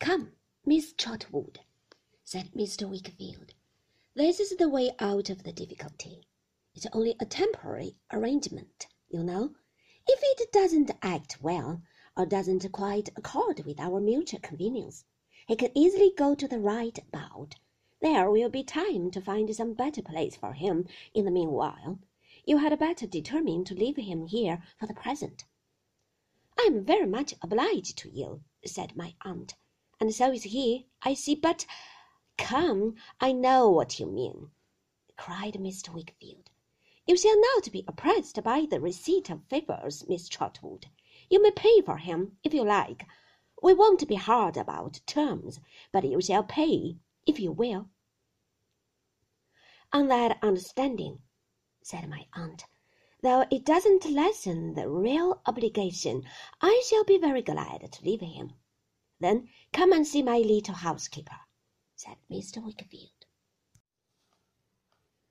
Come, Miss Trotwood, said Mr. Wickfield. This is the way out of the difficulty. It's only a temporary arrangement, you know. If it doesn't act well, or doesn't quite accord with our mutual convenience, he can easily go to the right about. There will be time to find some better place for him in the meanwhile. You had better determine to leave him here for the present. I am very much obliged to you, said my aunt, and so is he, I see, but come, I know what you mean, cried Mr. Wickfield. You shall not be oppressed by the receipt of favours, Miss Trotwood. You may pay for him if you like. We won't be hard about terms, but you shall pay if you will. On that understanding, said my aunt, though it doesn't lessen the real obligation, I shall be very glad to leave him. Then come and see my little housekeeper, said Mr. Wickfield.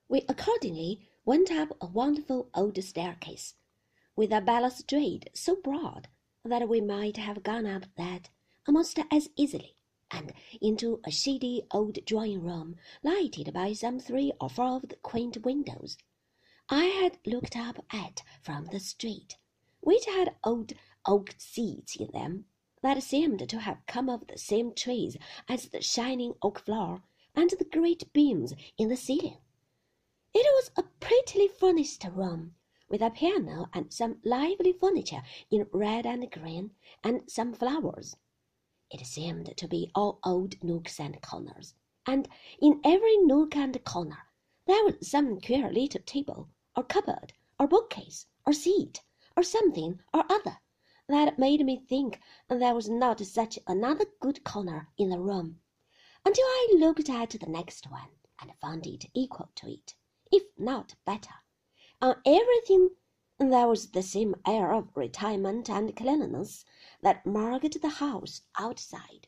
We accordingly went up a wonderful old staircase, with a balustrade so broad that we might have gone up that almost as easily, and into a shady old drawing room lighted by some three or four of the quaint windows I had looked up at from the street, which had old oak seats in them that seemed to have come of the same trees as the shining oak floor and the great beams in the ceiling. It was a prettily furnished room, with a piano and some lively furniture in red and green, and some flowers. It seemed to be all old nooks and corners, and in every nook and corner there was some queer little table, or cupboard, or bookcase, or seat, or something or other, that made me think there was not such another good corner in the room, until I looked at the next one and found it equal to it if not better. On everything there was the same air of retirement and cleanliness that marked the house outside.